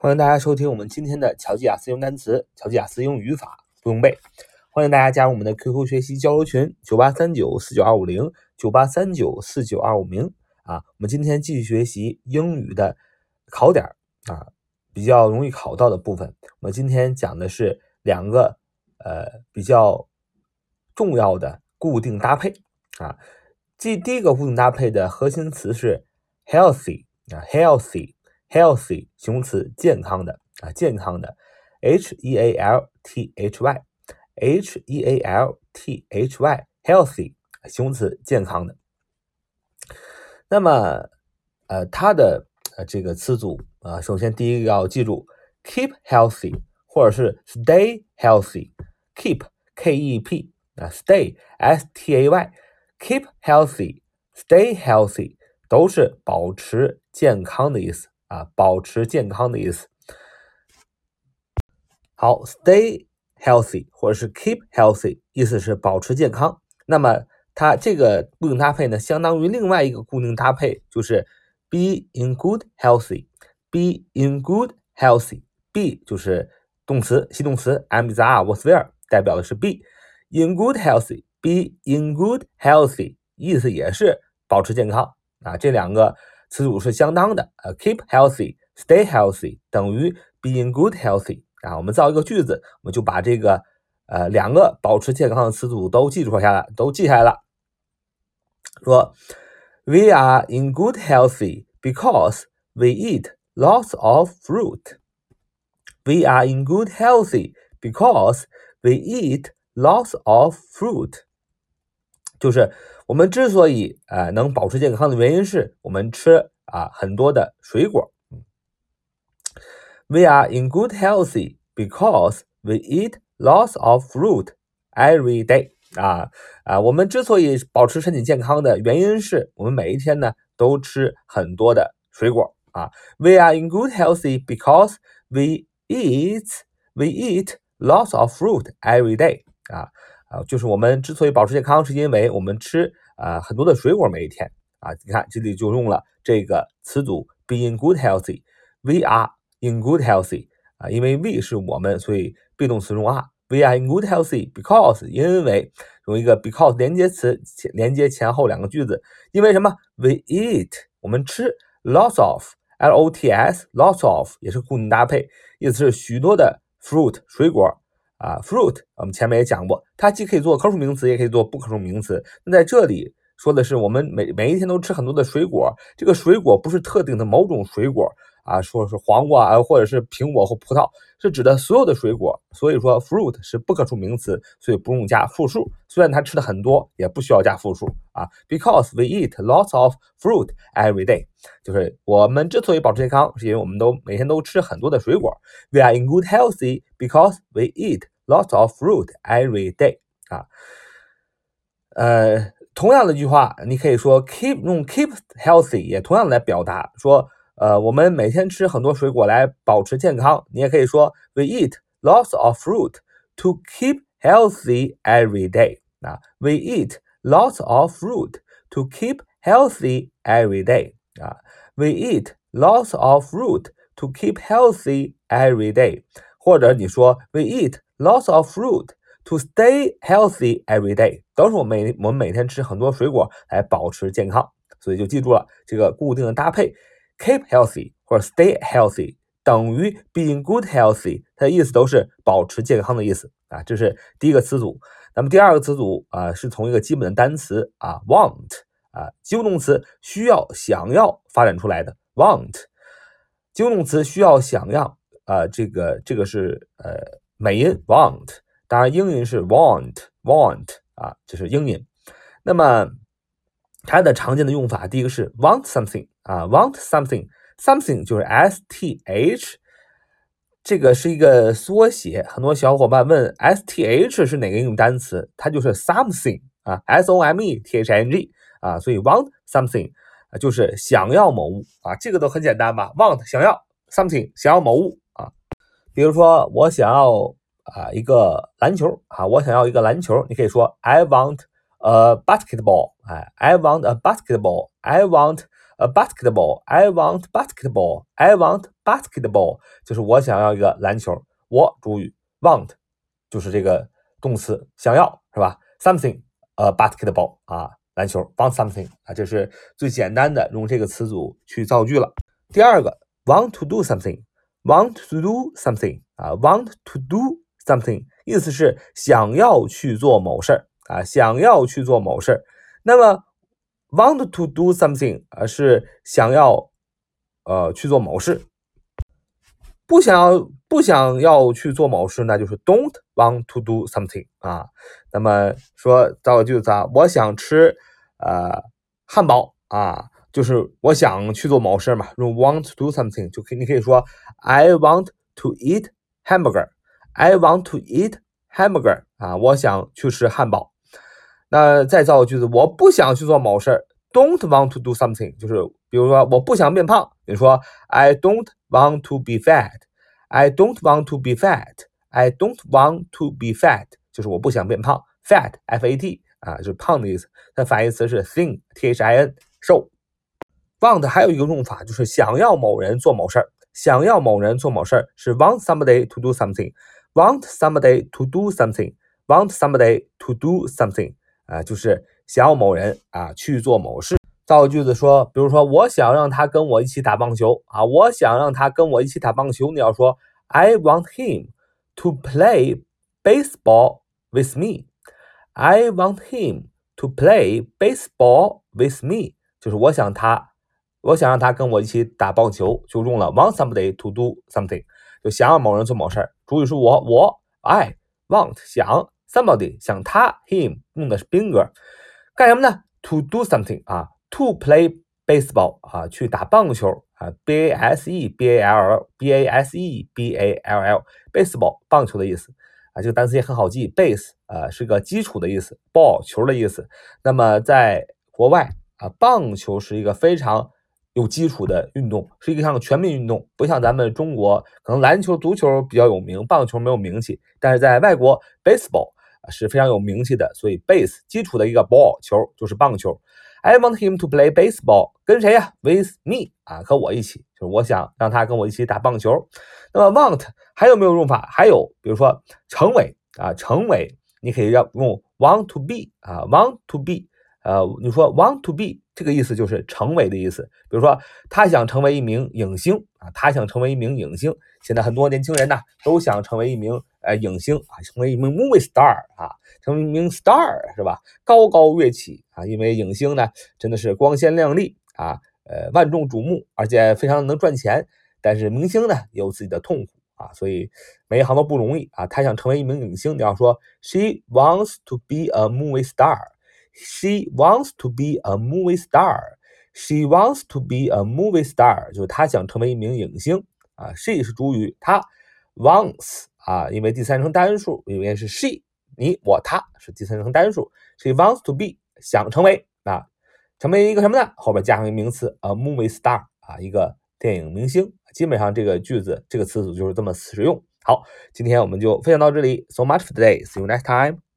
欢迎大家收听我们今天的乔吉雅思用单词、乔吉雅思用语法不用背。欢迎大家加入我们的 QQ 学习交流群：九八三九四九二五零九八三九四九二五零啊。我们今天继续学习英语的考点啊，比较容易考到的部分。我们今天讲的是两个呃比较重要的固定搭配啊。这第一个固定搭配的核心词是 healthy 啊，healthy。Healthy 形容词，健康的啊，健康的，h e a l t h y，h e a l t h y，healthy 形容词，健康的。那么，呃，它的呃这个词组啊，首先第一个要记住，keep healthy 或者是 stay healthy，keep k e p 啊，stay s t a y，keep healthy，stay healthy 都是保持健康的意思。啊，保持健康的意思。好，stay healthy 或者是 keep healthy，意思是保持健康。那么它这个固定搭配呢，相当于另外一个固定搭配，就是 be in good healthy，be in good healthy。be 就是动词，系动词，am is are was where，代表的是 be in good healthy，be in good healthy，意思也是保持健康啊。这两个。词组是相当的，呃，keep healthy, stay healthy 等于 being good healthy 啊。我们造一个句子，我们就把这个呃两个保持健康的词组都记住下来，都记下来了。说，We are in good healthy because we eat lots of fruit. We are in good healthy because we eat lots of fruit. 就是我们之所以啊能保持健康的原因是我们吃啊很多的水果。We are in good healthy because we eat lots of fruit every day。啊啊，我们之所以保持身体健康的原因是我们每一天呢都吃很多的水果啊。We are in good healthy because we eat we eat lots of fruit every day。啊。啊，就是我们之所以保持健康，是因为我们吃啊很多的水果每一天啊。你看这里就用了这个词组 be in good healthy。We are in good healthy 啊，因为 we 是我们，所以 be 动词用 are。We are in good healthy because 因为用一个 because 连接词连接前后两个句子。因为什么？We eat 我们吃 lots of l o t s lots of 也是固定搭配，意思是许多的 fruit 水果。啊，fruit，我们前面也讲过，它既可以做可数名词，也可以做不可数名词。那在这里说的是，我们每每一天都吃很多的水果，这个水果不是特定的某种水果。啊，说是黄瓜啊，或者是苹果或葡萄，是指的所有的水果。所以说，fruit 是不可数名词，所以不用加复数。虽然他吃的很多，也不需要加复数啊。Because we eat lots of fruit every day，就是我们之所以保持健康，是因为我们都每天都吃很多的水果。We are in good healthy because we eat lots of fruit every day。啊，呃，同样的一句话，你可以说 keep 用 keep healthy 也同样来表达说。呃，我们每天吃很多水果来保持健康。你也可以说，We eat lots of fruit to keep healthy every day。啊，We eat lots of fruit to keep healthy every day。啊，We eat lots of fruit to keep healthy every day。或者你说，We eat lots of fruit to stay healthy every day。都是我们每我们每天吃很多水果来保持健康。所以就记住了这个固定的搭配。 Keep healthy 或者 stay healthy 等于 being good healthy，它的意思都是保持健康的意思啊。这是第一个词组。那么第二个词组啊，是从一个基本的单词啊，want 啊，及物动词需要、想要发展出来的 want。及物动词需要、想要啊，这个这个是呃美音 want，当然英音是 want want 啊，这是英音。那么它的常见的用法，第一个是 want something 啊，want something，something 就是 s t h，这个是一个缩写。很多小伙伴问 s t h 是哪个英语单词？它就是 something 啊，s o m e t h i n g 啊，所以 want something 就是想要某物啊，这个都很简单吧？want 想要 something 想要某物啊，比如说我想要啊一个篮球啊，我想要一个篮球，你可以说 I want。a basketball，哎，I want a basketball，I want a basketball. I want basketball. I want basketball. 就是我想要一个篮球。我主语 want 就是这个动词，想要是吧？Something a basketball 啊，篮球 want something 啊，这是最简单的用这个词组去造句了。第二个 want to do something. Want to do something 啊，want to do something 意思是想要去做某事儿 啊，想要去做某事儿。那么 want to do something 啊是想要呃去做某事，不想要不想要去做某事，那就是 don't want to do something 啊。那么说造个句子啊，我想吃呃汉堡啊。就是我想去做某事嘛，用 want to do something 就可以，你可以说 I want to eat hamburger。I want to eat hamburger 啊，我想去吃汉堡。那再造个句子，我不想去做某事儿，don't want to do something，就是比如说我不想变胖，你说 I don't want to be fat。I don't want to be fat。I don't want to be fat，就是我不想变胖，fat，f a t 啊，就是胖的意思。它反义词是 thin，t h i n，瘦。want 还有一个用法，就是想要某人做某事儿。想要某人做某事儿是 want somebody to do something。want somebody to do something。want somebody to do something 啊，就是想要某人啊去做某事。造个句子说，比如说我想让他跟我一起打棒球啊，我想让他跟我一起打棒球。你要说 I want him to play baseball with me。I want him to play baseball with me，就是我想他。我想让他跟我一起打棒球，就用了 want somebody to do something，就想让某人做某事儿。主语是我，我 I want 想 somebody 想他 him 用的是宾格，干什么呢？To do something 啊，to play baseball 啊，去打棒球啊，b a s e b a l b a s e b a l l baseball 棒球的意思啊，这个单词也很好记，base 啊是个基础的意思，ball 球的意思。那么在国外啊，棒球是一个非常有基础的运动是一项全民运动，不像咱们中国，可能篮球、足球比较有名，棒球没有名气。但是在外国，baseball 是非常有名气的。所以 base 基础的一个 ball 球就是棒球。I want him to play baseball，跟谁呀？With me 啊，和我一起，就是我想让他跟我一起打棒球。那么 want 还有没有用法？还有，比如说成为啊，成为你可以要用 want to be 啊，want to be，呃，你说 want to be。这个意思就是成为的意思。比如说，他想成为一名影星啊，他想成为一名影星。现在很多年轻人呢，都想成为一名呃影星啊，成为一名 movie star 啊，成为一名 star 是吧？高高跃起啊，因为影星呢真的是光鲜亮丽啊，呃，万众瞩目，而且非常能赚钱。但是明星呢也有自己的痛苦啊，所以每一行都不容易啊。他想成为一名影星，你要说 she wants to be a movie star。She wants to be a movie star. She wants to be a movie star，就是她想成为一名影星啊。She 是主语，她 wants 啊，因为第三人称单数，应该是 she，你我他是第三人称单数。She wants to be 想成为啊，成为一个什么呢？后边加上一个名词 a movie star 啊，一个电影明星。基本上这个句子这个词组就是这么使用。好，今天我们就分享到这里。So much for today. See you next time.